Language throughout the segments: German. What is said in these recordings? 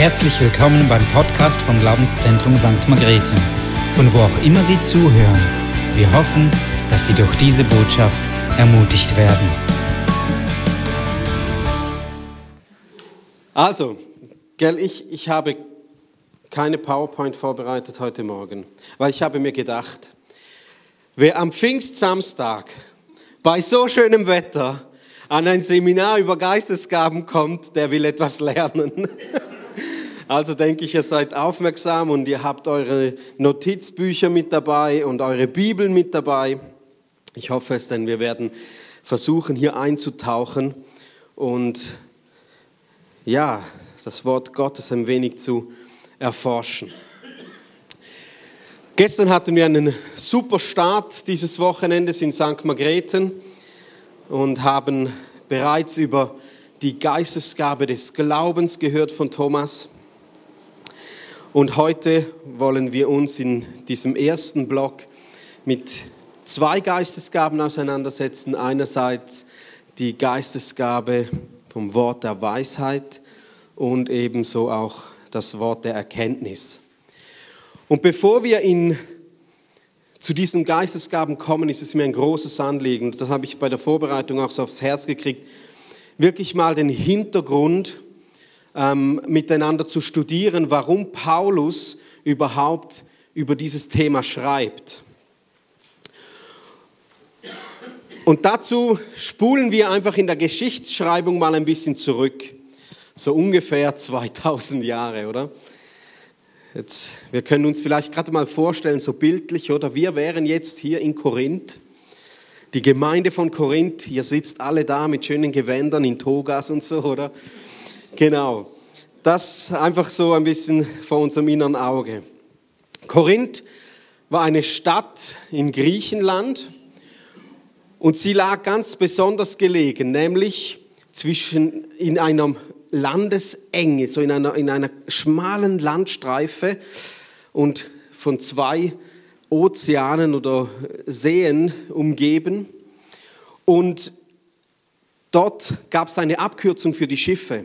Herzlich willkommen beim Podcast vom Glaubenszentrum St. Margrethe, von wo auch immer Sie zuhören. Wir hoffen, dass Sie durch diese Botschaft ermutigt werden. Also, gell, ich, ich habe keine PowerPoint vorbereitet heute Morgen, weil ich habe mir gedacht, wer am Pfingstsamstag bei so schönem Wetter an ein Seminar über Geistesgaben kommt, der will etwas lernen. Also denke ich, ihr seid aufmerksam und ihr habt eure Notizbücher mit dabei und eure Bibeln mit dabei. Ich hoffe es, denn wir werden versuchen, hier einzutauchen und ja, das Wort Gottes ein wenig zu erforschen. Gestern hatten wir einen super Start dieses Wochenendes in St. Margrethen und haben bereits über die Geistesgabe des Glaubens gehört von Thomas. Und heute wollen wir uns in diesem ersten Block mit zwei Geistesgaben auseinandersetzen. Einerseits die Geistesgabe vom Wort der Weisheit und ebenso auch das Wort der Erkenntnis. Und bevor wir in, zu diesen Geistesgaben kommen, ist es mir ein großes Anliegen, das habe ich bei der Vorbereitung auch so aufs Herz gekriegt, wirklich mal den Hintergrund ähm, miteinander zu studieren, warum Paulus überhaupt über dieses Thema schreibt. Und dazu spulen wir einfach in der Geschichtsschreibung mal ein bisschen zurück. So ungefähr 2000 Jahre, oder? Jetzt, wir können uns vielleicht gerade mal vorstellen, so bildlich, oder? Wir wären jetzt hier in Korinth. Die Gemeinde von Korinth, ihr sitzt alle da mit schönen Gewändern in Togas und so, oder? Genau. Das einfach so ein bisschen vor unserem inneren Auge. Korinth war eine Stadt in Griechenland und sie lag ganz besonders gelegen, nämlich zwischen in einer Landesenge, so in einer, in einer schmalen Landstreife und von zwei Ozeanen oder Seen umgeben. Und dort gab es eine Abkürzung für die Schiffe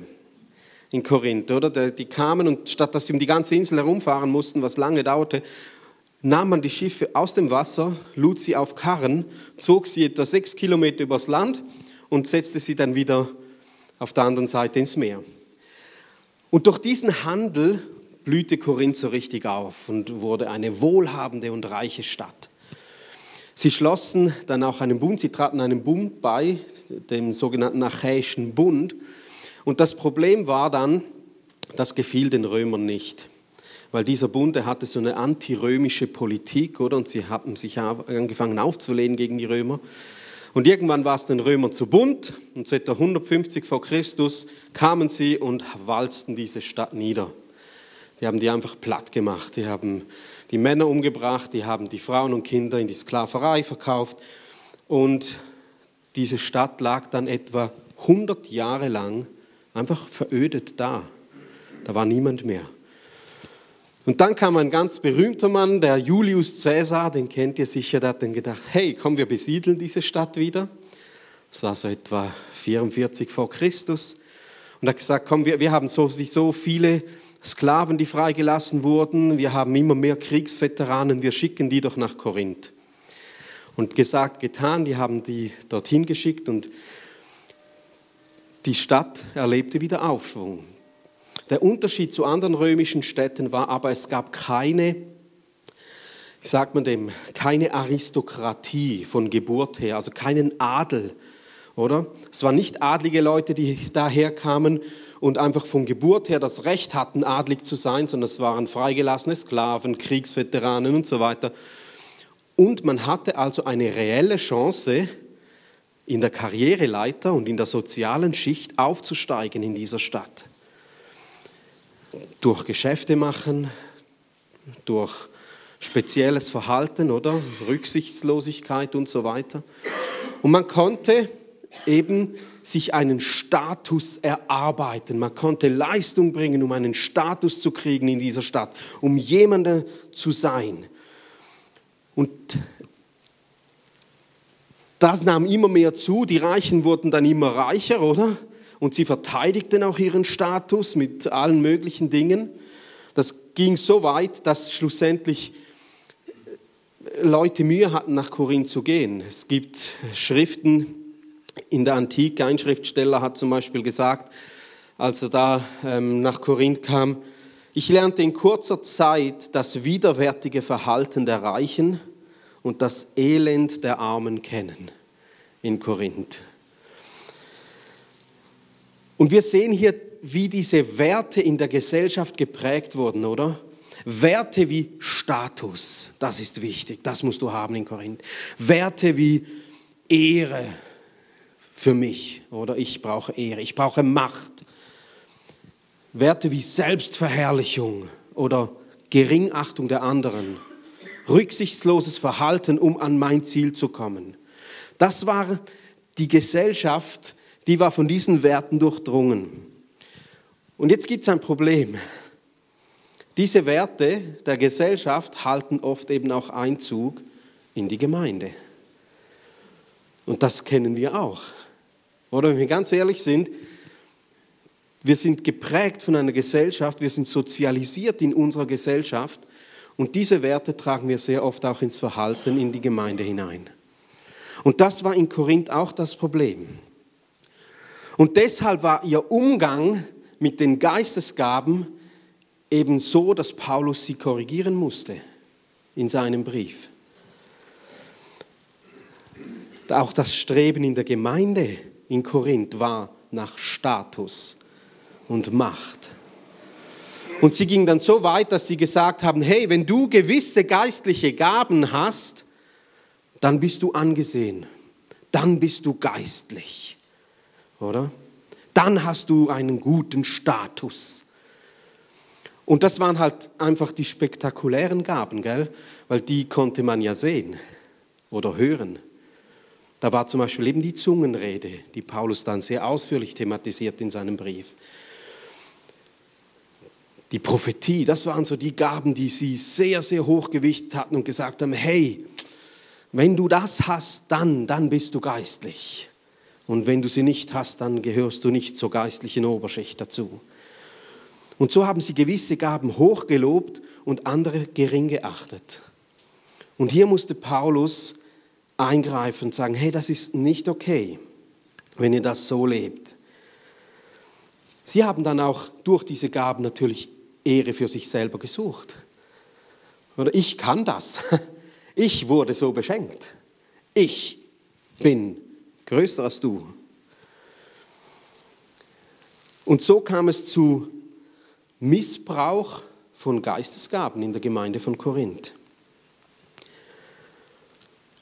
in Korinth, oder? Die kamen und statt dass sie um die ganze Insel herumfahren mussten, was lange dauerte, nahm man die Schiffe aus dem Wasser, lud sie auf Karren, zog sie etwa sechs Kilometer übers Land und setzte sie dann wieder auf der anderen Seite ins Meer. Und durch diesen Handel blühte Korinth so richtig auf und wurde eine wohlhabende und reiche Stadt. Sie schlossen dann auch einen Bund, sie traten einem Bund bei, dem sogenannten Achäischen Bund. Und das Problem war dann, das gefiel den Römern nicht. Weil dieser Bund, der hatte so eine antirömische Politik, oder? Und sie hatten sich angefangen aufzulehnen gegen die Römer. Und irgendwann war es den Römern zu bunt und seit 150 vor Christus kamen sie und walzten diese Stadt nieder. Die haben die einfach platt gemacht. Die haben die Männer umgebracht, die haben die Frauen und Kinder in die Sklaverei verkauft. Und diese Stadt lag dann etwa 100 Jahre lang einfach verödet da. Da war niemand mehr. Und dann kam ein ganz berühmter Mann, der Julius Caesar, den kennt ihr sicher, der hat dann gedacht, hey, komm, wir besiedeln diese Stadt wieder. Das war so etwa 44 vor Christus. Und er hat gesagt, komm, wir, wir haben sowieso viele Sklaven, die freigelassen wurden. Wir haben immer mehr Kriegsveteranen, wir schicken die doch nach Korinth. Und gesagt, getan, die haben die dorthin geschickt und die Stadt erlebte wieder Aufschwung. Der Unterschied zu anderen römischen Städten war aber, es gab keine, wie sagt man dem, keine Aristokratie von Geburt her, also keinen Adel, oder? Es waren nicht adlige Leute, die daher kamen und einfach von Geburt her das Recht hatten, adlig zu sein, sondern es waren freigelassene Sklaven, Kriegsveteranen und so weiter. Und man hatte also eine reelle Chance, in der Karriereleiter und in der sozialen Schicht aufzusteigen in dieser Stadt. Durch Geschäfte machen, durch spezielles Verhalten oder Rücksichtslosigkeit und so weiter. Und man konnte eben sich einen Status erarbeiten. Man konnte Leistung bringen, um einen Status zu kriegen in dieser Stadt, um jemanden zu sein. Und das nahm immer mehr zu, die Reichen wurden dann immer reicher, oder? und sie verteidigten auch ihren Status mit allen möglichen Dingen. Das ging so weit, dass schlussendlich Leute Mühe hatten, nach Korinth zu gehen. Es gibt Schriften in der Antike. Ein Schriftsteller hat zum Beispiel gesagt, als er da ähm, nach Korinth kam, ich lernte in kurzer Zeit das widerwärtige Verhalten der Reichen und das Elend der Armen kennen in Korinth. Und wir sehen hier, wie diese Werte in der Gesellschaft geprägt wurden, oder? Werte wie Status, das ist wichtig, das musst du haben in Korinth. Werte wie Ehre für mich, oder ich brauche Ehre, ich brauche Macht. Werte wie Selbstverherrlichung oder Geringachtung der anderen, rücksichtsloses Verhalten, um an mein Ziel zu kommen. Das war die Gesellschaft, die war von diesen Werten durchdrungen. Und jetzt gibt es ein Problem. Diese Werte der Gesellschaft halten oft eben auch Einzug in die Gemeinde. Und das kennen wir auch. Oder wenn wir ganz ehrlich sind, wir sind geprägt von einer Gesellschaft, wir sind sozialisiert in unserer Gesellschaft und diese Werte tragen wir sehr oft auch ins Verhalten in die Gemeinde hinein. Und das war in Korinth auch das Problem. Und deshalb war ihr Umgang mit den Geistesgaben eben so, dass Paulus sie korrigieren musste in seinem Brief. Auch das Streben in der Gemeinde in Korinth war nach Status und Macht. Und sie ging dann so weit, dass sie gesagt haben, hey, wenn du gewisse geistliche Gaben hast, dann bist du angesehen, dann bist du geistlich, oder? Dann hast du einen guten Status. Und das waren halt einfach die spektakulären Gaben, gell? Weil die konnte man ja sehen oder hören. Da war zum Beispiel eben die Zungenrede, die Paulus dann sehr ausführlich thematisiert in seinem Brief die Prophetie, das waren so die Gaben, die sie sehr, sehr hochgewichtet hatten und gesagt haben, hey, wenn du das hast, dann, dann bist du geistlich. Und wenn du sie nicht hast, dann gehörst du nicht zur geistlichen Oberschicht dazu. Und so haben sie gewisse Gaben hochgelobt und andere gering geachtet. Und hier musste Paulus eingreifen und sagen, hey, das ist nicht okay, wenn ihr das so lebt. Sie haben dann auch durch diese Gaben natürlich Ehre für sich selber gesucht. Oder ich kann das. Ich wurde so beschenkt. Ich bin größer als du. Und so kam es zu Missbrauch von Geistesgaben in der Gemeinde von Korinth.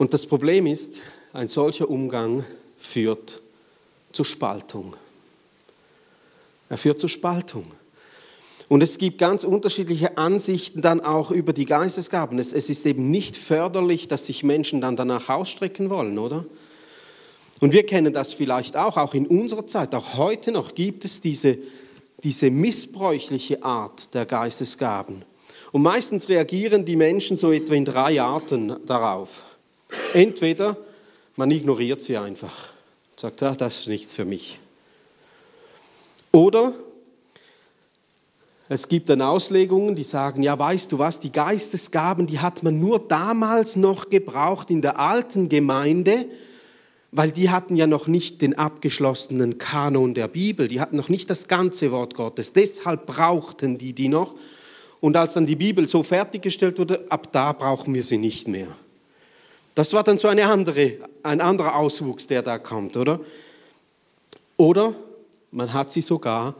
Und das Problem ist, ein solcher Umgang führt zu Spaltung. Er führt zu Spaltung. Und es gibt ganz unterschiedliche Ansichten dann auch über die Geistesgaben. Es, es ist eben nicht förderlich, dass sich Menschen dann danach ausstrecken wollen, oder? Und wir kennen das vielleicht auch, auch in unserer Zeit, auch heute noch gibt es diese, diese missbräuchliche Art der Geistesgaben. Und meistens reagieren die Menschen so etwa in drei Arten darauf. Entweder man ignoriert sie einfach, sagt, ja, das ist nichts für mich. Oder es gibt dann Auslegungen, die sagen, ja, weißt du was, die Geistesgaben, die hat man nur damals noch gebraucht in der alten Gemeinde, weil die hatten ja noch nicht den abgeschlossenen Kanon der Bibel, die hatten noch nicht das ganze Wort Gottes. Deshalb brauchten die die noch. Und als dann die Bibel so fertiggestellt wurde, ab da brauchen wir sie nicht mehr. Das war dann so eine andere, ein anderer Auswuchs, der da kommt, oder? Oder man hat sie sogar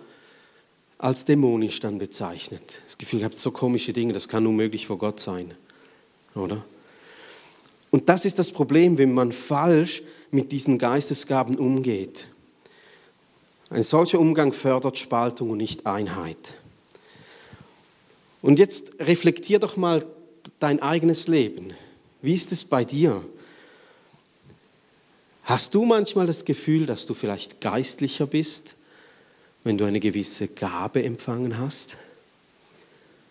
als dämonisch dann bezeichnet. Das Gefühl, ihr habt so komische Dinge, das kann unmöglich vor Gott sein, oder? Und das ist das Problem, wenn man falsch mit diesen Geistesgaben umgeht. Ein solcher Umgang fördert Spaltung und nicht Einheit. Und jetzt reflektier doch mal dein eigenes Leben. Wie ist es bei dir? Hast du manchmal das Gefühl, dass du vielleicht geistlicher bist wenn du eine gewisse Gabe empfangen hast?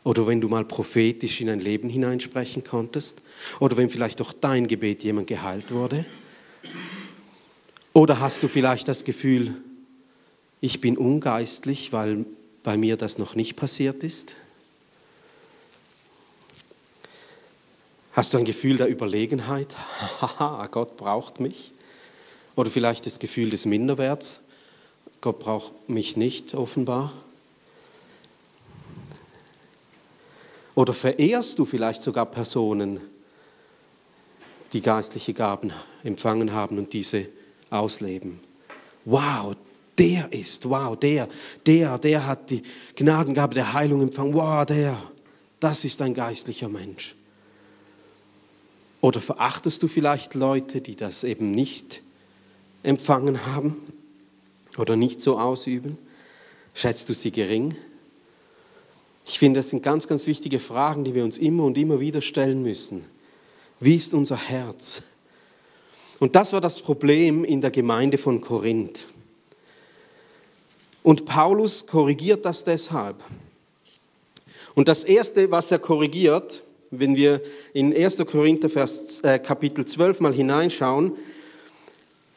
Oder wenn du mal prophetisch in ein Leben hineinsprechen konntest? Oder wenn vielleicht durch dein Gebet jemand geheilt wurde? Oder hast du vielleicht das Gefühl, ich bin ungeistlich, weil bei mir das noch nicht passiert ist? Hast du ein Gefühl der Überlegenheit? Haha, Gott braucht mich. Oder vielleicht das Gefühl des Minderwerts. Gott braucht mich nicht, offenbar. Oder verehrst du vielleicht sogar Personen, die geistliche Gaben empfangen haben und diese ausleben? Wow, der ist, wow, der, der, der hat die Gnadengabe der Heilung empfangen. Wow, der, das ist ein geistlicher Mensch. Oder verachtest du vielleicht Leute, die das eben nicht empfangen haben oder nicht so ausüben? Schätzt du sie gering? Ich finde, das sind ganz, ganz wichtige Fragen, die wir uns immer und immer wieder stellen müssen. Wie ist unser Herz? Und das war das Problem in der Gemeinde von Korinth. Und Paulus korrigiert das deshalb. Und das Erste, was er korrigiert, wenn wir in 1. Korinther Vers, äh, Kapitel 12 mal hineinschauen,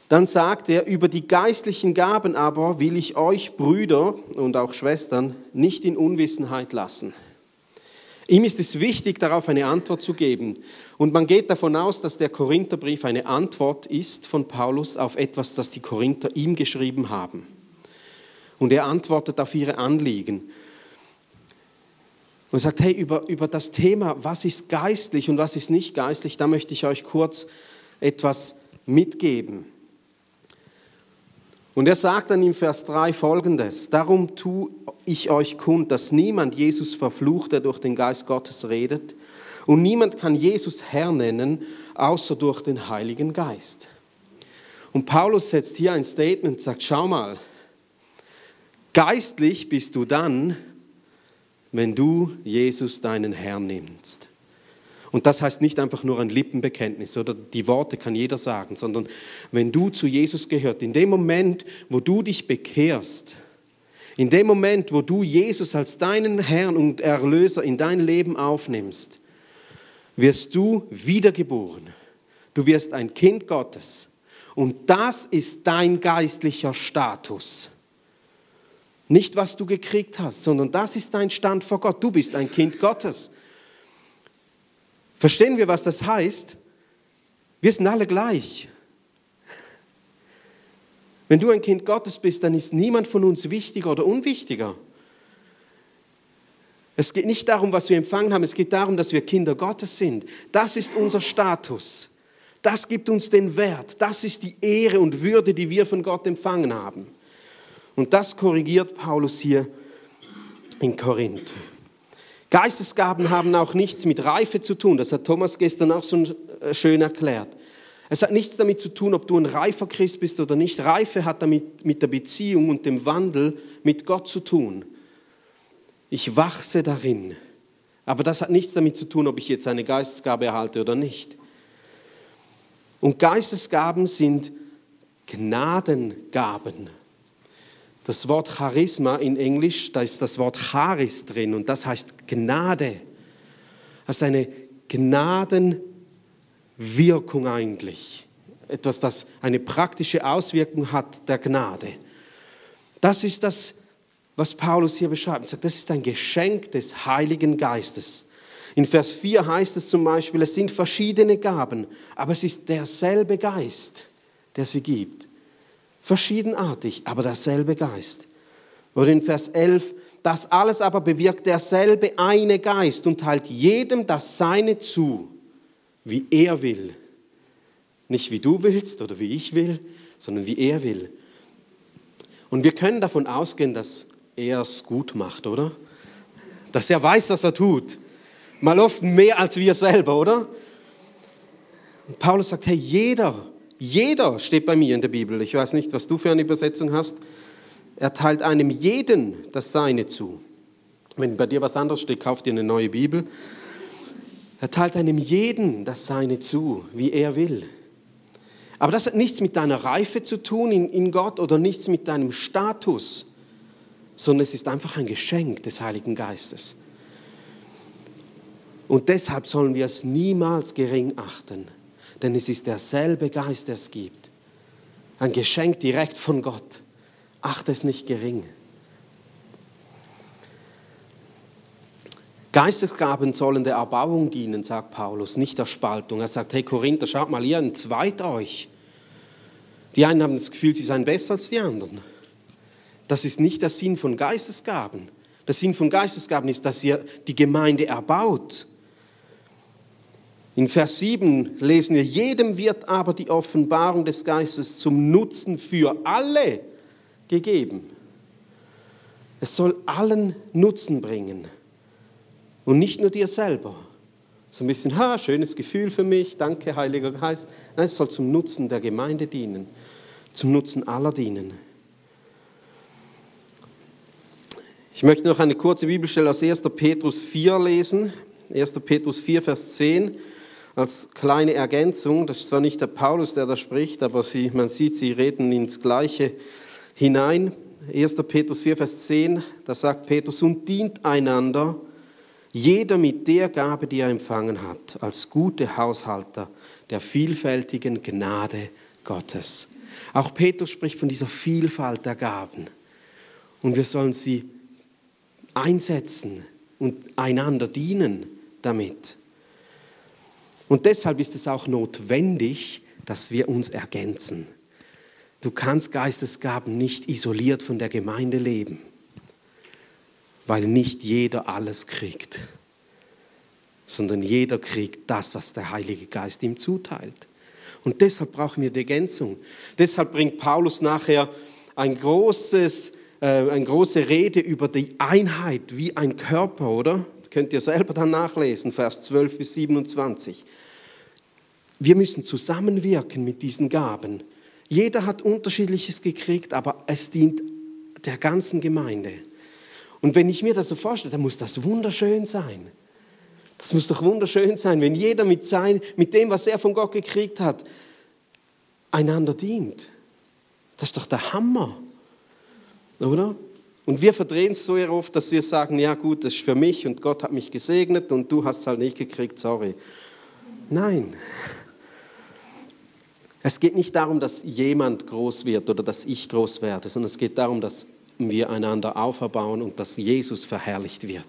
dann sagt er, über die geistlichen Gaben aber will ich euch Brüder und auch Schwestern nicht in Unwissenheit lassen. Ihm ist es wichtig, darauf eine Antwort zu geben. Und man geht davon aus, dass der Korintherbrief eine Antwort ist von Paulus auf etwas, das die Korinther ihm geschrieben haben. Und er antwortet auf ihre Anliegen und sagt, hey, über, über das Thema, was ist geistlich und was ist nicht geistlich, da möchte ich euch kurz etwas mitgeben. Und er sagt dann im Vers 3 folgendes, darum tue ich euch kund, dass niemand Jesus verflucht, der durch den Geist Gottes redet, und niemand kann Jesus Herr nennen, außer durch den Heiligen Geist. Und Paulus setzt hier ein Statement sagt, schau mal, geistlich bist du dann, wenn du Jesus deinen Herrn nimmst. Und das heißt nicht einfach nur ein Lippenbekenntnis oder die Worte kann jeder sagen, sondern wenn du zu Jesus gehört, in dem Moment, wo du dich bekehrst, in dem Moment, wo du Jesus als deinen Herrn und Erlöser in dein Leben aufnimmst, wirst du wiedergeboren. Du wirst ein Kind Gottes. Und das ist dein geistlicher Status. Nicht, was du gekriegt hast, sondern das ist dein Stand vor Gott. Du bist ein Kind Gottes. Verstehen wir, was das heißt? Wir sind alle gleich. Wenn du ein Kind Gottes bist, dann ist niemand von uns wichtiger oder unwichtiger. Es geht nicht darum, was wir empfangen haben, es geht darum, dass wir Kinder Gottes sind. Das ist unser Status. Das gibt uns den Wert. Das ist die Ehre und Würde, die wir von Gott empfangen haben. Und das korrigiert Paulus hier in Korinth. Geistesgaben haben auch nichts mit Reife zu tun. Das hat Thomas gestern auch so äh, schön erklärt. Es hat nichts damit zu tun, ob du ein reifer Christ bist oder nicht. Reife hat damit mit der Beziehung und dem Wandel mit Gott zu tun. Ich wachse darin. Aber das hat nichts damit zu tun, ob ich jetzt eine Geistesgabe erhalte oder nicht. Und Geistesgaben sind Gnadengaben. Das Wort Charisma in Englisch, da ist das Wort Charis drin und das heißt Gnade. Das ist eine Gnadenwirkung eigentlich. Etwas, das eine praktische Auswirkung hat der Gnade. Das ist das, was Paulus hier beschreibt. Er sagt, das ist ein Geschenk des Heiligen Geistes. In Vers 4 heißt es zum Beispiel, es sind verschiedene Gaben, aber es ist derselbe Geist, der sie gibt. Verschiedenartig, aber derselbe Geist. Oder in Vers 11, das alles aber bewirkt derselbe eine Geist und teilt jedem das Seine zu, wie er will. Nicht wie du willst oder wie ich will, sondern wie er will. Und wir können davon ausgehen, dass er es gut macht, oder? Dass er weiß, was er tut. Mal oft mehr als wir selber, oder? Und Paulus sagt, hey, jeder jeder steht bei mir in der Bibel. Ich weiß nicht, was du für eine Übersetzung hast. Er teilt einem jeden das Seine zu. Wenn bei dir was anderes steht, kauf dir eine neue Bibel. Er teilt einem jeden das Seine zu, wie er will. Aber das hat nichts mit deiner Reife zu tun in, in Gott oder nichts mit deinem Status, sondern es ist einfach ein Geschenk des Heiligen Geistes. Und deshalb sollen wir es niemals gering achten denn es ist derselbe Geist, der es gibt. Ein Geschenk direkt von Gott. achte es nicht gering. Geistesgaben sollen der Erbauung dienen, sagt Paulus, nicht der Spaltung. Er sagt, hey Korinther, schaut mal, ihr entzweit euch. Die einen haben das Gefühl, sie seien besser als die anderen. Das ist nicht der Sinn von Geistesgaben. Der Sinn von Geistesgaben ist, dass ihr die Gemeinde erbaut. In Vers 7 lesen wir, jedem wird aber die Offenbarung des Geistes zum Nutzen für alle gegeben. Es soll allen Nutzen bringen und nicht nur dir selber. So ein bisschen, ha, schönes Gefühl für mich, danke, Heiliger Geist. Nein, es soll zum Nutzen der Gemeinde dienen, zum Nutzen aller dienen. Ich möchte noch eine kurze Bibelstelle aus 1. Petrus 4 lesen. 1. Petrus 4, Vers 10. Als kleine Ergänzung, das ist zwar nicht der Paulus, der da spricht, aber sie, man sieht, sie reden ins Gleiche hinein. 1. Petrus 4, Vers 10, da sagt Petrus, und dient einander, jeder mit der Gabe, die er empfangen hat, als gute Haushalter der vielfältigen Gnade Gottes. Auch Petrus spricht von dieser Vielfalt der Gaben. Und wir sollen sie einsetzen und einander dienen damit. Und deshalb ist es auch notwendig, dass wir uns ergänzen. Du kannst Geistesgaben nicht isoliert von der Gemeinde leben, weil nicht jeder alles kriegt, sondern jeder kriegt das, was der Heilige Geist ihm zuteilt. Und deshalb brauchen wir die Ergänzung. Deshalb bringt Paulus nachher ein großes äh, eine große Rede über die Einheit wie ein Körper, oder? Könnt ihr selber dann nachlesen, Vers 12 bis 27. Wir müssen zusammenwirken mit diesen Gaben. Jeder hat unterschiedliches gekriegt, aber es dient der ganzen Gemeinde. Und wenn ich mir das so vorstelle, dann muss das wunderschön sein. Das muss doch wunderschön sein, wenn jeder mit, sein, mit dem, was er von Gott gekriegt hat, einander dient. Das ist doch der Hammer. Oder? Und wir verdrehen es so oft, dass wir sagen, ja gut, das ist für mich und Gott hat mich gesegnet und du hast es halt nicht gekriegt, sorry. Nein. Es geht nicht darum, dass jemand groß wird oder dass ich groß werde, sondern es geht darum, dass wir einander auferbauen und dass Jesus verherrlicht wird.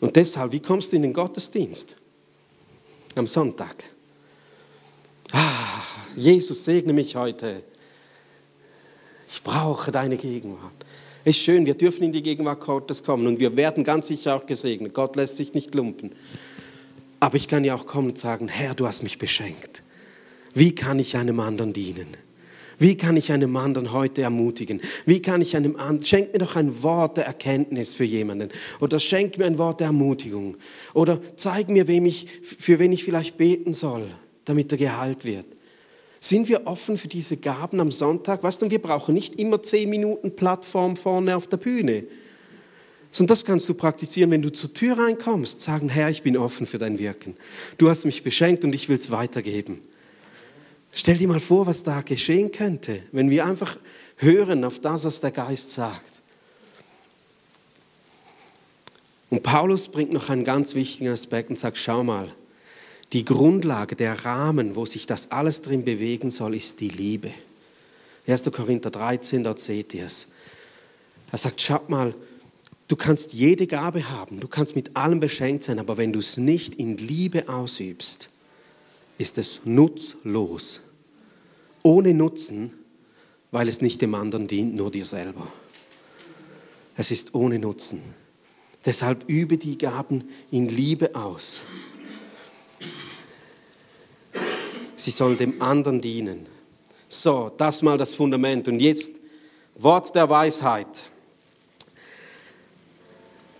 Und deshalb, wie kommst du in den Gottesdienst? Am Sonntag. Ah, Jesus segne mich heute. Ich brauche deine Gegenwart. Es ist schön, wir dürfen in die Gegenwart Gottes kommen und wir werden ganz sicher auch gesegnet. Gott lässt sich nicht lumpen. Aber ich kann ja auch kommen und sagen, Herr, du hast mich beschenkt. Wie kann ich einem anderen dienen? Wie kann ich einem anderen heute ermutigen? Wie kann ich einem anderen, schenk mir doch ein Wort der Erkenntnis für jemanden. Oder schenk mir ein Wort der Ermutigung. Oder zeig mir, wem ich, für wen ich vielleicht beten soll, damit er geheilt wird. Sind wir offen für diese Gaben am Sonntag? Weißt du, wir brauchen nicht immer zehn Minuten Plattform vorne auf der Bühne. Sondern das kannst du praktizieren, wenn du zur Tür reinkommst. Sagen, Herr, ich bin offen für dein Wirken. Du hast mich beschenkt und ich will es weitergeben. Stell dir mal vor, was da geschehen könnte, wenn wir einfach hören auf das, was der Geist sagt. Und Paulus bringt noch einen ganz wichtigen Aspekt und sagt, schau mal, die Grundlage, der Rahmen, wo sich das alles drin bewegen soll, ist die Liebe. 1. Korinther 13, dort seht ihr es. Er sagt, schaut mal, du kannst jede Gabe haben, du kannst mit allem beschenkt sein, aber wenn du es nicht in Liebe ausübst, ist es nutzlos. Ohne Nutzen, weil es nicht dem anderen dient, nur dir selber. Es ist ohne Nutzen. Deshalb übe die Gaben in Liebe aus. Sie sollen dem anderen dienen. So, das mal das Fundament. Und jetzt Wort der Weisheit.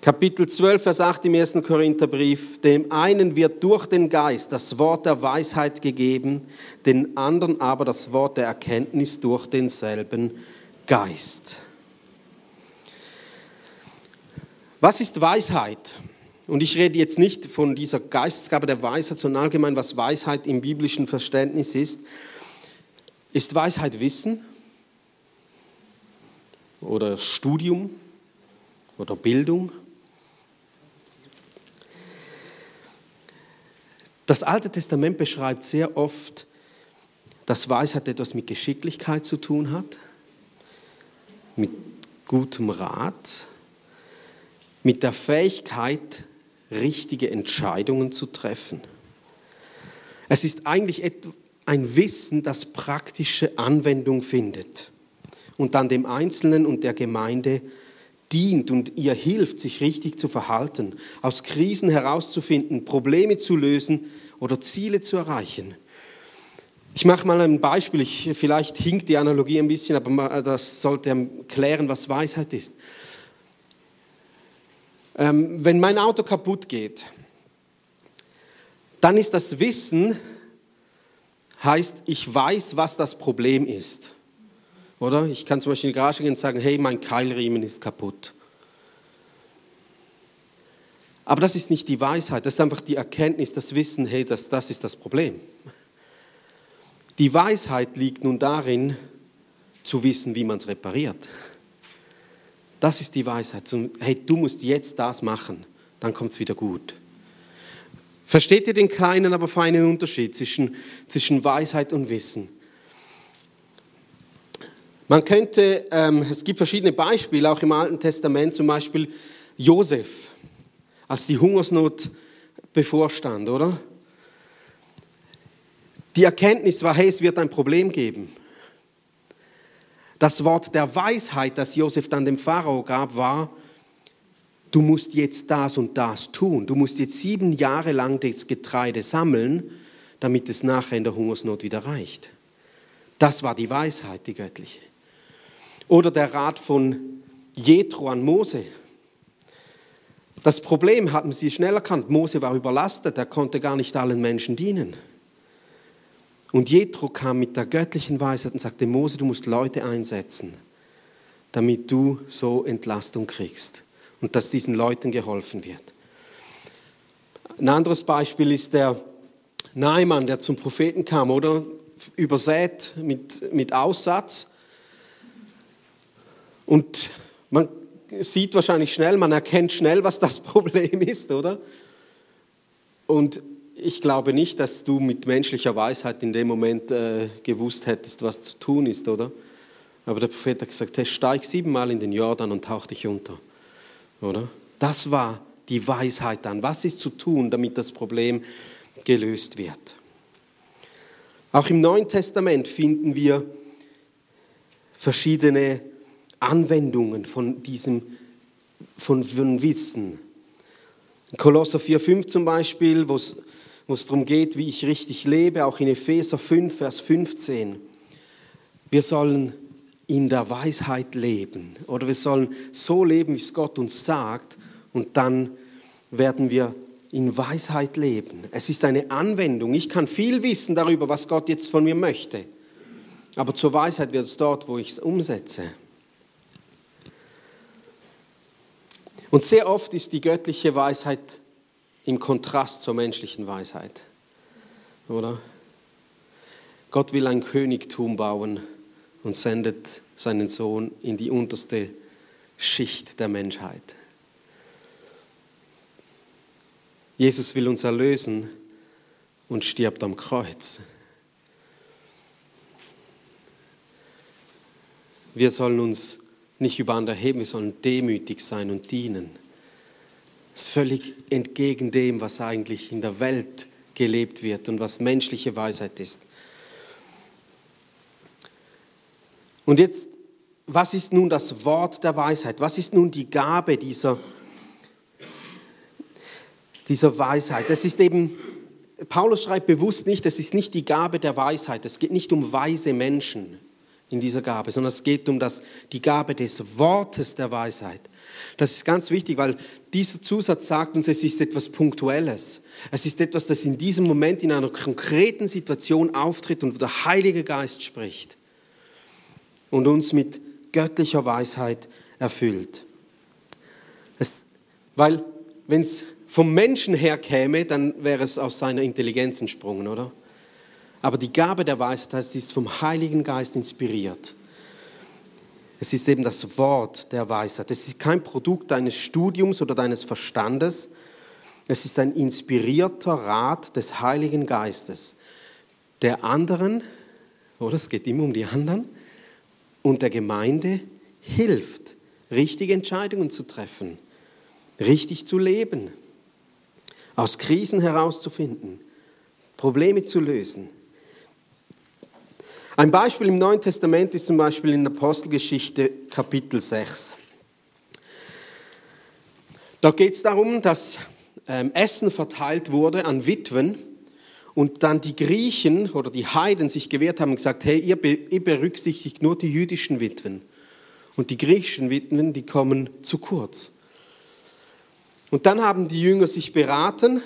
Kapitel 12, Vers 8 im ersten Korintherbrief. Dem einen wird durch den Geist das Wort der Weisheit gegeben, den anderen aber das Wort der Erkenntnis durch denselben Geist. Was ist Weisheit? Und ich rede jetzt nicht von dieser Geistesgabe der Weisheit, sondern allgemein, was Weisheit im biblischen Verständnis ist. Ist Weisheit Wissen oder Studium oder Bildung? Das Alte Testament beschreibt sehr oft dass Weisheit etwas mit Geschicklichkeit zu tun hat, mit gutem Rat, mit der Fähigkeit, richtige Entscheidungen zu treffen. Es ist eigentlich ein Wissen, das praktische Anwendung findet und dann dem Einzelnen und der Gemeinde dient und ihr hilft, sich richtig zu verhalten, aus Krisen herauszufinden, Probleme zu lösen oder Ziele zu erreichen. Ich mache mal ein Beispiel, ich, vielleicht hinkt die Analogie ein bisschen, aber das sollte klären, was Weisheit ist. Ähm, wenn mein Auto kaputt geht, dann ist das Wissen, heißt, ich weiß, was das Problem ist. Oder? Ich kann zum Beispiel in die Garage gehen und sagen, hey, mein Keilriemen ist kaputt. Aber das ist nicht die Weisheit, das ist einfach die Erkenntnis, das Wissen, hey, das, das ist das Problem. Die Weisheit liegt nun darin, zu wissen, wie man es repariert. Das ist die Weisheit. Hey, du musst jetzt das machen, dann kommt es wieder gut. Versteht ihr den kleinen, aber feinen Unterschied zwischen, zwischen Weisheit und Wissen? Man könnte, ähm, es gibt verschiedene Beispiele, auch im Alten Testament, zum Beispiel Josef, als die Hungersnot bevorstand, oder? Die Erkenntnis war, hey, es wird ein Problem geben. Das Wort der Weisheit, das Josef dann dem Pharao gab, war, du musst jetzt das und das tun. Du musst jetzt sieben Jahre lang das Getreide sammeln, damit es nachher in der Hungersnot wieder reicht. Das war die Weisheit, die göttliche. Oder der Rat von Jethro an Mose. Das Problem hatten sie schnell erkannt. Mose war überlastet, er konnte gar nicht allen Menschen dienen. Und Jethro kam mit der göttlichen Weisheit und sagte: Mose, du musst Leute einsetzen, damit du so Entlastung kriegst und dass diesen Leuten geholfen wird. Ein anderes Beispiel ist der Naaman, der zum Propheten kam, oder? Übersät mit, mit Aussatz und man sieht wahrscheinlich schnell, man erkennt schnell, was das Problem ist, oder? Und ich glaube nicht, dass du mit menschlicher Weisheit in dem Moment äh, gewusst hättest, was zu tun ist, oder? Aber der Prophet hat gesagt, hey, steig siebenmal in den Jordan und tauch dich unter, oder? Das war die Weisheit dann. Was ist zu tun, damit das Problem gelöst wird? Auch im Neuen Testament finden wir verschiedene Anwendungen von diesem von, von Wissen. Kolosser 4,5 zum Beispiel, wo es, wo es darum geht, wie ich richtig lebe, auch in Epheser 5, Vers 15. Wir sollen in der Weisheit leben oder wir sollen so leben, wie es Gott uns sagt und dann werden wir in Weisheit leben. Es ist eine Anwendung. Ich kann viel wissen darüber, was Gott jetzt von mir möchte. Aber zur Weisheit wird es dort, wo ich es umsetze. Und sehr oft ist die göttliche Weisheit im Kontrast zur menschlichen Weisheit. Oder? Gott will ein Königtum bauen und sendet seinen Sohn in die unterste Schicht der Menschheit. Jesus will uns erlösen und stirbt am Kreuz. Wir sollen uns nicht über andere heben, wir sollen demütig sein und dienen. Das ist völlig entgegen dem, was eigentlich in der Welt gelebt wird und was menschliche Weisheit ist. Und jetzt, was ist nun das Wort der Weisheit? Was ist nun die Gabe dieser, dieser Weisheit? Das ist eben, Paulus schreibt bewusst nicht, es ist nicht die Gabe der Weisheit. Es geht nicht um weise Menschen in dieser Gabe, sondern es geht um das, die Gabe des Wortes der Weisheit. Das ist ganz wichtig, weil dieser Zusatz sagt uns, es ist etwas Punktuelles. Es ist etwas, das in diesem Moment in einer konkreten Situation auftritt und wo der Heilige Geist spricht und uns mit göttlicher Weisheit erfüllt. Es, weil wenn es vom Menschen her käme, dann wäre es aus seiner Intelligenz entsprungen, oder? Aber die Gabe der Weisheit heißt, sie ist vom Heiligen Geist inspiriert. Es ist eben das Wort der Weisheit. Es ist kein Produkt deines Studiums oder deines Verstandes. Es ist ein inspirierter Rat des Heiligen Geistes, der anderen oder? Es geht immer um die anderen. Und der Gemeinde hilft, richtige Entscheidungen zu treffen, richtig zu leben, aus Krisen herauszufinden, Probleme zu lösen. Ein Beispiel im Neuen Testament ist zum Beispiel in Apostelgeschichte Kapitel 6. Da geht es darum, dass ähm, Essen verteilt wurde an Witwen und dann die Griechen oder die Heiden sich gewehrt haben und gesagt, hey, ihr, ihr berücksichtigt nur die jüdischen Witwen. Und die griechischen Witwen, die kommen zu kurz. Und dann haben die Jünger sich beraten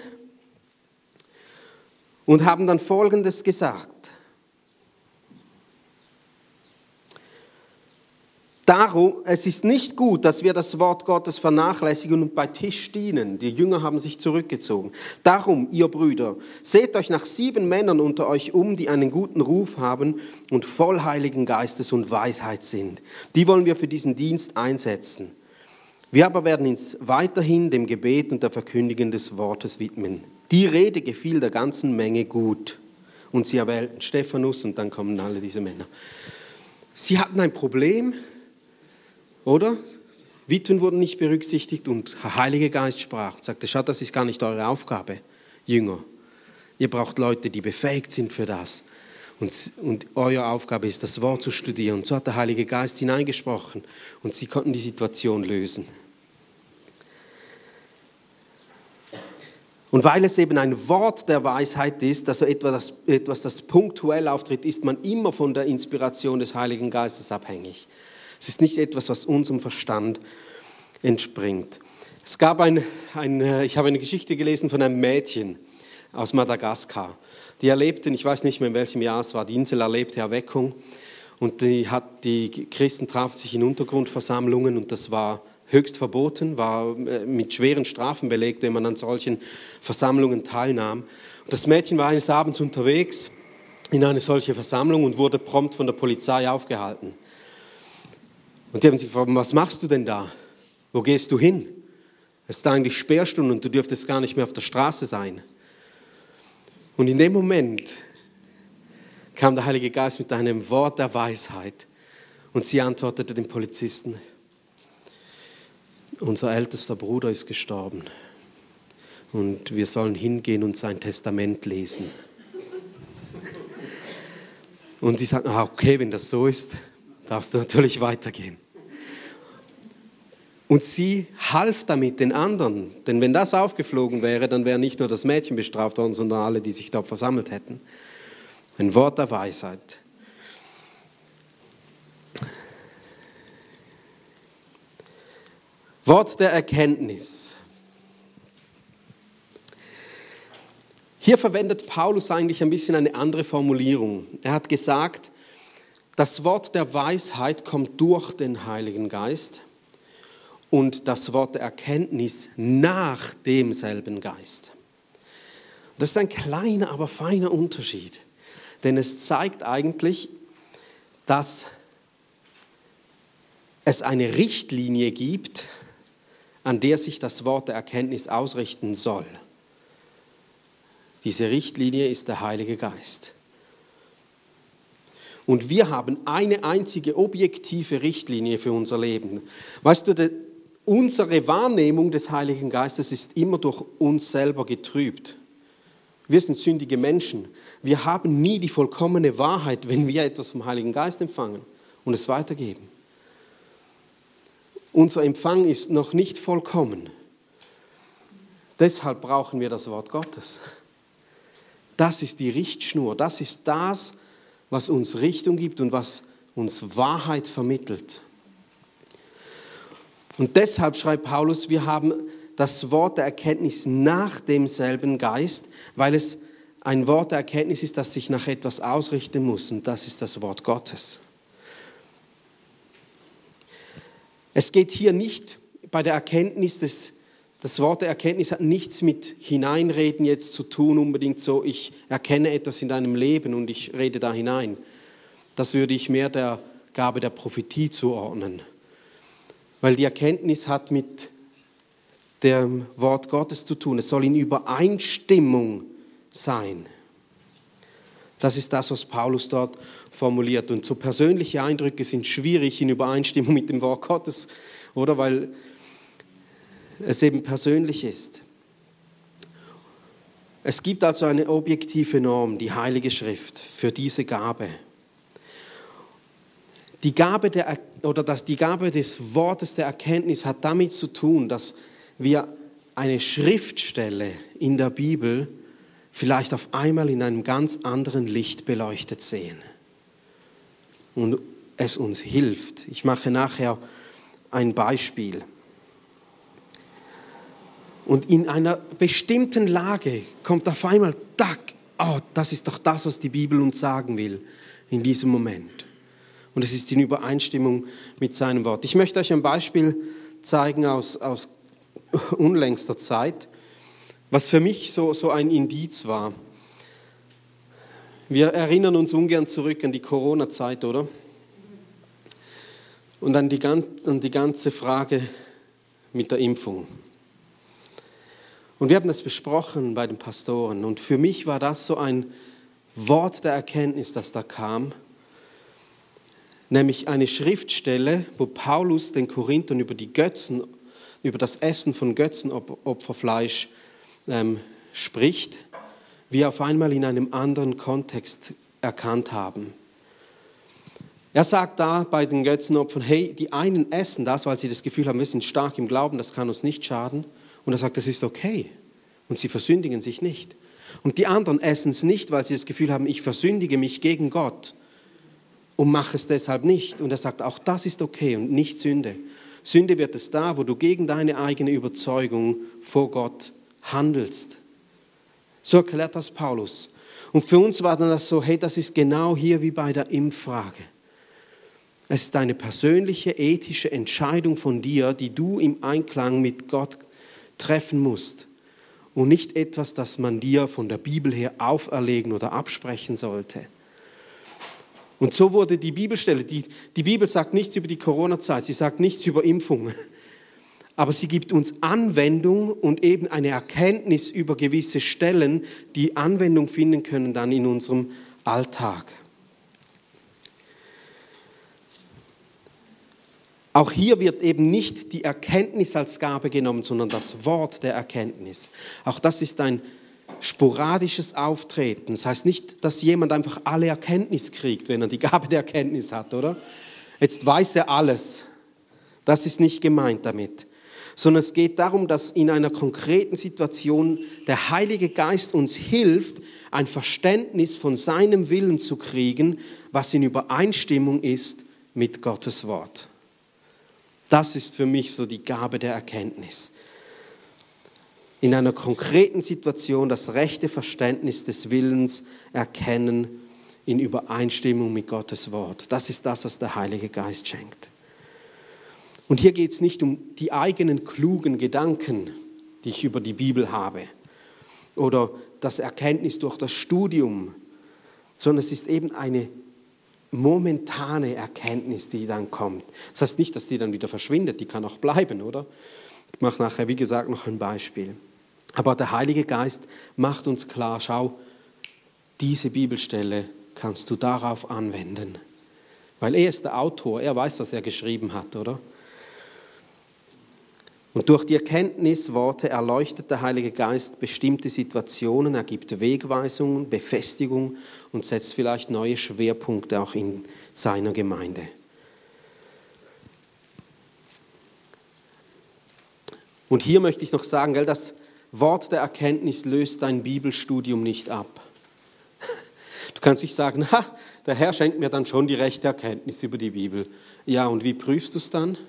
und haben dann Folgendes gesagt. Darum, es ist nicht gut, dass wir das Wort Gottes vernachlässigen und bei Tisch dienen. Die Jünger haben sich zurückgezogen. Darum, ihr Brüder, seht euch nach sieben Männern unter euch um, die einen guten Ruf haben und voll Heiligen Geistes und Weisheit sind. Die wollen wir für diesen Dienst einsetzen. Wir aber werden uns weiterhin dem Gebet und der Verkündigung des Wortes widmen. Die Rede gefiel der ganzen Menge gut. Und sie erwählten Stephanus und dann kommen alle diese Männer. Sie hatten ein Problem, oder? Witwen wurden nicht berücksichtigt und der Heilige Geist sprach und sagte, schaut, das ist gar nicht eure Aufgabe, Jünger. Ihr braucht Leute, die befähigt sind für das. Und, und eure Aufgabe ist, das Wort zu studieren. Und so hat der Heilige Geist hineingesprochen und sie konnten die Situation lösen. Und weil es eben ein Wort der Weisheit ist, also etwas, etwas, das punktuell auftritt, ist man immer von der Inspiration des Heiligen Geistes abhängig. Es ist nicht etwas, was unserem Verstand entspringt. Es gab ein, ein, äh, ich habe eine Geschichte gelesen von einem Mädchen aus Madagaskar. Die erlebte, ich weiß nicht mehr in welchem Jahr es war, die Insel erlebte Erweckung. Und die, hat, die Christen trafen sich in Untergrundversammlungen und das war höchst verboten, war äh, mit schweren Strafen belegt, wenn man an solchen Versammlungen teilnahm. Und das Mädchen war eines Abends unterwegs in eine solche Versammlung und wurde prompt von der Polizei aufgehalten. Und die haben sich gefragt, was machst du denn da? Wo gehst du hin? Es ist eigentlich Sperrstunde und du dürftest gar nicht mehr auf der Straße sein. Und in dem Moment kam der Heilige Geist mit einem Wort der Weisheit und sie antwortete dem Polizisten, unser ältester Bruder ist gestorben und wir sollen hingehen und sein Testament lesen. Und sie sagten, ah, okay, wenn das so ist, darfst du natürlich weitergehen. Und sie half damit den anderen. Denn wenn das aufgeflogen wäre, dann wäre nicht nur das Mädchen bestraft worden, sondern alle, die sich dort versammelt hätten. Ein Wort der Weisheit. Wort der Erkenntnis. Hier verwendet Paulus eigentlich ein bisschen eine andere Formulierung. Er hat gesagt, das Wort der Weisheit kommt durch den Heiligen Geist und das Wort der Erkenntnis nach demselben Geist. Das ist ein kleiner, aber feiner Unterschied, denn es zeigt eigentlich, dass es eine Richtlinie gibt, an der sich das Wort der Erkenntnis ausrichten soll. Diese Richtlinie ist der Heilige Geist. Und wir haben eine einzige objektive Richtlinie für unser Leben. Weißt du, unsere Wahrnehmung des Heiligen Geistes ist immer durch uns selber getrübt. Wir sind sündige Menschen. Wir haben nie die vollkommene Wahrheit, wenn wir etwas vom Heiligen Geist empfangen und es weitergeben. Unser Empfang ist noch nicht vollkommen. Deshalb brauchen wir das Wort Gottes. Das ist die Richtschnur. Das ist das, was uns Richtung gibt und was uns Wahrheit vermittelt. Und deshalb schreibt Paulus, wir haben das Wort der Erkenntnis nach demselben Geist, weil es ein Wort der Erkenntnis ist, das sich nach etwas ausrichten muss. Und das ist das Wort Gottes. Es geht hier nicht bei der Erkenntnis des, das Wort der Erkenntnis hat nichts mit Hineinreden jetzt zu tun, unbedingt so, ich erkenne etwas in deinem Leben und ich rede da hinein. Das würde ich mehr der Gabe der Prophetie zuordnen weil die Erkenntnis hat mit dem Wort Gottes zu tun. Es soll in Übereinstimmung sein. Das ist das, was Paulus dort formuliert. Und so persönliche Eindrücke sind schwierig in Übereinstimmung mit dem Wort Gottes, oder? Weil es eben persönlich ist. Es gibt also eine objektive Norm, die Heilige Schrift, für diese Gabe. Die Gabe, der, oder das, die Gabe des Wortes der Erkenntnis hat damit zu tun, dass wir eine Schriftstelle in der Bibel vielleicht auf einmal in einem ganz anderen Licht beleuchtet sehen. Und es uns hilft. Ich mache nachher ein Beispiel. Und in einer bestimmten Lage kommt auf einmal, oh, das ist doch das, was die Bibel uns sagen will in diesem Moment. Und es ist in Übereinstimmung mit seinem Wort. Ich möchte euch ein Beispiel zeigen aus, aus unlängster Zeit, was für mich so, so ein Indiz war. Wir erinnern uns ungern zurück an die Corona-Zeit, oder? Und an die, an die ganze Frage mit der Impfung. Und wir haben das besprochen bei den Pastoren. Und für mich war das so ein Wort der Erkenntnis, das da kam. Nämlich eine Schriftstelle, wo Paulus den Korinthern über die Götzen über das Essen von Götzenopferfleisch ähm, spricht, wir auf einmal in einem anderen Kontext erkannt haben. Er sagt da bei den Götzenopfern, hey, die einen essen das, weil sie das Gefühl haben, wir sind stark im Glauben, das kann uns nicht schaden. Und er sagt, das ist okay. Und sie versündigen sich nicht. Und die anderen essen es nicht, weil sie das Gefühl haben, ich versündige mich gegen Gott und mache es deshalb nicht. Und er sagt, auch das ist okay und nicht Sünde. Sünde wird es da, wo du gegen deine eigene Überzeugung vor Gott handelst. So erklärt das Paulus. Und für uns war dann das so, hey, das ist genau hier wie bei der Impffrage. Es ist eine persönliche ethische Entscheidung von dir, die du im Einklang mit Gott treffen musst. Und nicht etwas, das man dir von der Bibel her auferlegen oder absprechen sollte. Und so wurde die Bibelstelle, die, die Bibel sagt nichts über die Corona-Zeit, sie sagt nichts über Impfungen, aber sie gibt uns Anwendung und eben eine Erkenntnis über gewisse Stellen, die Anwendung finden können dann in unserem Alltag. Auch hier wird eben nicht die Erkenntnis als Gabe genommen, sondern das Wort der Erkenntnis. Auch das ist ein sporadisches Auftreten. Das heißt nicht, dass jemand einfach alle Erkenntnis kriegt, wenn er die Gabe der Erkenntnis hat, oder? Jetzt weiß er alles. Das ist nicht gemeint damit. Sondern es geht darum, dass in einer konkreten Situation der Heilige Geist uns hilft, ein Verständnis von seinem Willen zu kriegen, was in Übereinstimmung ist mit Gottes Wort. Das ist für mich so die Gabe der Erkenntnis in einer konkreten Situation das rechte Verständnis des Willens erkennen in Übereinstimmung mit Gottes Wort. Das ist das, was der Heilige Geist schenkt. Und hier geht es nicht um die eigenen klugen Gedanken, die ich über die Bibel habe, oder das Erkenntnis durch das Studium, sondern es ist eben eine momentane Erkenntnis, die dann kommt. Das heißt nicht, dass die dann wieder verschwindet, die kann auch bleiben, oder? Ich mache nachher, wie gesagt, noch ein Beispiel. Aber der Heilige Geist macht uns klar, schau, diese Bibelstelle kannst du darauf anwenden. Weil er ist der Autor, er weiß, was er geschrieben hat, oder? Und durch die Erkenntnisworte erleuchtet der Heilige Geist bestimmte Situationen, er gibt Wegweisungen, Befestigung und setzt vielleicht neue Schwerpunkte auch in seiner Gemeinde. Und hier möchte ich noch sagen, dass Wort der Erkenntnis löst dein Bibelstudium nicht ab. Du kannst nicht sagen, ha, der Herr schenkt mir dann schon die rechte Erkenntnis über die Bibel. Ja, und wie prüfst du es dann?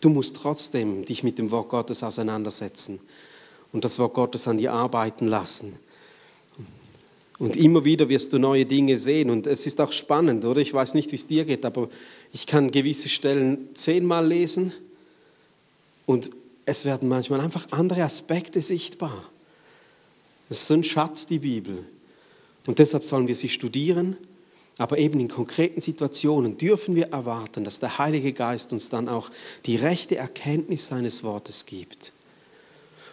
Du musst trotzdem dich mit dem Wort Gottes auseinandersetzen und das Wort Gottes an dir arbeiten lassen. Und immer wieder wirst du neue Dinge sehen. Und es ist auch spannend, oder? Ich weiß nicht, wie es dir geht, aber ich kann gewisse Stellen zehnmal lesen und es werden manchmal einfach andere Aspekte sichtbar. Es ist so ein Schatz, die Bibel. Und deshalb sollen wir sie studieren, aber eben in konkreten Situationen dürfen wir erwarten, dass der Heilige Geist uns dann auch die rechte Erkenntnis seines Wortes gibt.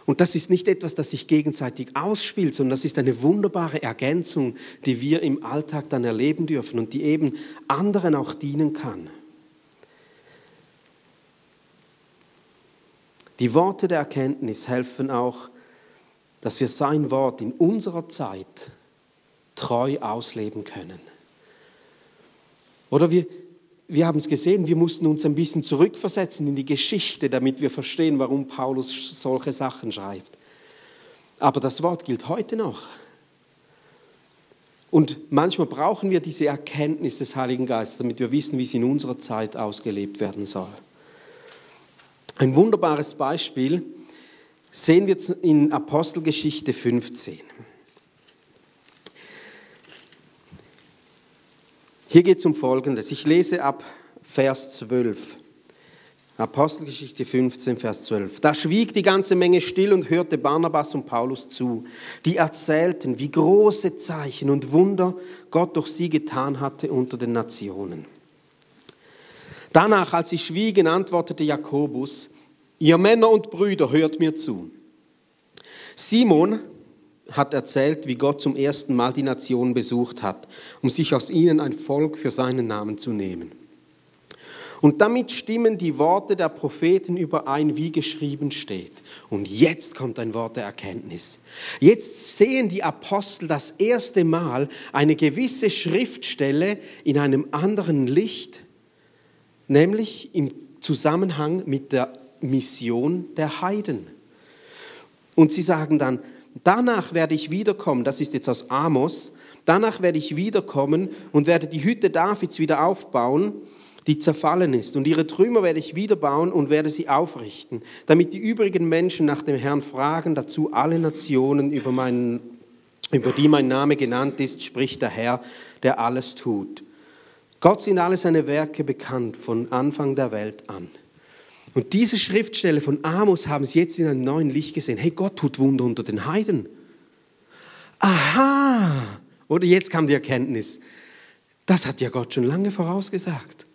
Und das ist nicht etwas, das sich gegenseitig ausspielt, sondern das ist eine wunderbare Ergänzung, die wir im Alltag dann erleben dürfen und die eben anderen auch dienen kann. Die Worte der Erkenntnis helfen auch, dass wir sein Wort in unserer Zeit treu ausleben können. Oder wir, wir haben es gesehen, wir mussten uns ein bisschen zurückversetzen in die Geschichte, damit wir verstehen, warum Paulus solche Sachen schreibt. Aber das Wort gilt heute noch. Und manchmal brauchen wir diese Erkenntnis des Heiligen Geistes, damit wir wissen, wie es in unserer Zeit ausgelebt werden soll. Ein wunderbares Beispiel sehen wir in Apostelgeschichte 15. Hier geht es um Folgendes. Ich lese ab Vers 12. Apostelgeschichte 15, Vers 12. Da schwieg die ganze Menge still und hörte Barnabas und Paulus zu. Die erzählten, wie große Zeichen und Wunder Gott durch sie getan hatte unter den Nationen. Danach, als sie schwiegen, antwortete Jakobus, ihr Männer und Brüder, hört mir zu. Simon hat erzählt, wie Gott zum ersten Mal die Nationen besucht hat, um sich aus ihnen ein Volk für seinen Namen zu nehmen. Und damit stimmen die Worte der Propheten überein, wie geschrieben steht. Und jetzt kommt ein Wort der Erkenntnis. Jetzt sehen die Apostel das erste Mal eine gewisse Schriftstelle in einem anderen Licht nämlich im Zusammenhang mit der Mission der Heiden. Und sie sagen dann, danach werde ich wiederkommen, das ist jetzt aus Amos, danach werde ich wiederkommen und werde die Hütte Davids wieder aufbauen, die zerfallen ist. Und ihre Trümmer werde ich wiederbauen und werde sie aufrichten, damit die übrigen Menschen nach dem Herrn fragen, dazu alle Nationen über, meinen, über die mein Name genannt ist, spricht der Herr, der alles tut. Gott sind alle seine Werke bekannt von Anfang der Welt an. Und diese Schriftstelle von Amos haben sie jetzt in einem neuen Licht gesehen. Hey, Gott tut Wunder unter den Heiden. Aha! Oder jetzt kam die Erkenntnis. Das hat ja Gott schon lange vorausgesagt.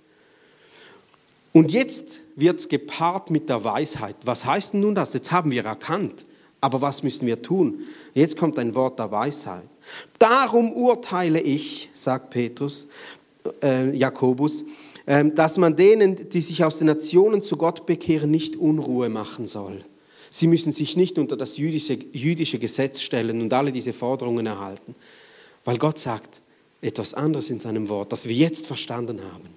Und jetzt wird es gepaart mit der Weisheit. Was heißt denn nun das? Jetzt haben wir erkannt. Aber was müssen wir tun? Jetzt kommt ein Wort der Weisheit. Darum urteile ich, sagt Petrus, äh, Jakobus, äh, dass man denen, die sich aus den Nationen zu Gott bekehren, nicht Unruhe machen soll. Sie müssen sich nicht unter das jüdische, jüdische Gesetz stellen und alle diese Forderungen erhalten, weil Gott sagt etwas anderes in seinem Wort, das wir jetzt verstanden haben.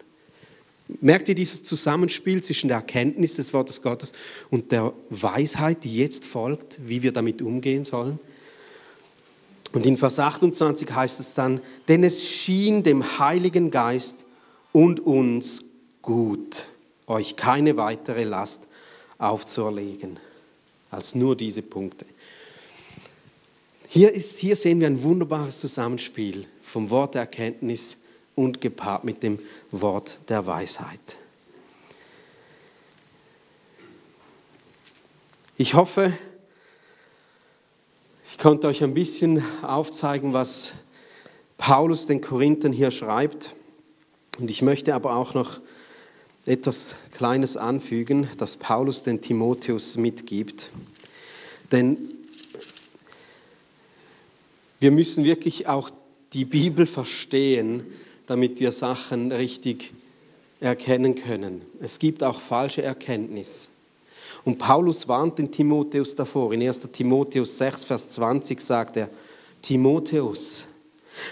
Merkt ihr dieses Zusammenspiel zwischen der Erkenntnis des Wortes Gottes und der Weisheit, die jetzt folgt, wie wir damit umgehen sollen? Und in Vers 28 heißt es dann, denn es schien dem Heiligen Geist und uns gut, euch keine weitere Last aufzuerlegen, als nur diese Punkte. Hier, ist, hier sehen wir ein wunderbares Zusammenspiel vom Wort der Erkenntnis und gepaart mit dem Wort der Weisheit. Ich hoffe, ich konnte euch ein bisschen aufzeigen, was Paulus den Korinthern hier schreibt. Und ich möchte aber auch noch etwas Kleines anfügen, das Paulus den Timotheus mitgibt. Denn wir müssen wirklich auch die Bibel verstehen, damit wir Sachen richtig erkennen können. Es gibt auch falsche Erkenntnis. Und Paulus warnt den Timotheus davor. In 1. Timotheus 6, Vers 20 sagt er, Timotheus,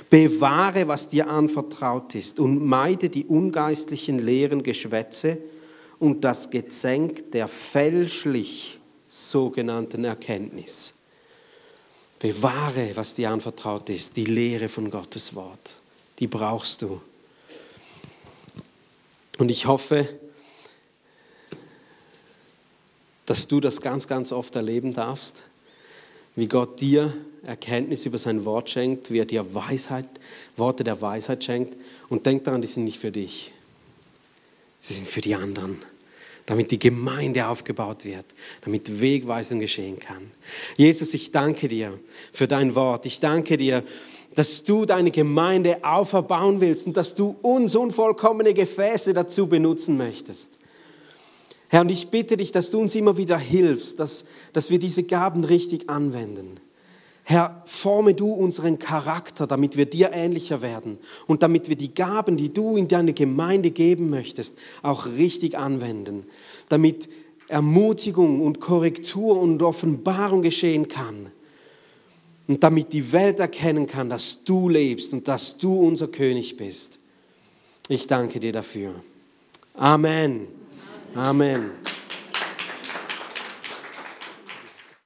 bewahre, was dir anvertraut ist und meide die ungeistlichen leeren Geschwätze und das Gezänk der fälschlich sogenannten Erkenntnis. Bewahre, was dir anvertraut ist, die Lehre von Gottes Wort. Die brauchst du. Und ich hoffe, dass du das ganz, ganz oft erleben darfst, wie Gott dir Erkenntnis über sein Wort schenkt, wie er dir Weisheit, Worte der Weisheit schenkt. Und denk daran, die sind nicht für dich, sie sind für die anderen, damit die Gemeinde aufgebaut wird, damit Wegweisung geschehen kann. Jesus, ich danke dir für dein Wort. Ich danke dir, dass du deine Gemeinde auferbauen willst und dass du uns unvollkommene Gefäße dazu benutzen möchtest. Herr, und ich bitte dich, dass du uns immer wieder hilfst, dass, dass wir diese Gaben richtig anwenden. Herr, forme du unseren Charakter, damit wir dir ähnlicher werden und damit wir die Gaben, die du in deine Gemeinde geben möchtest, auch richtig anwenden, damit Ermutigung und Korrektur und Offenbarung geschehen kann und damit die Welt erkennen kann, dass du lebst und dass du unser König bist. Ich danke dir dafür. Amen. Amen.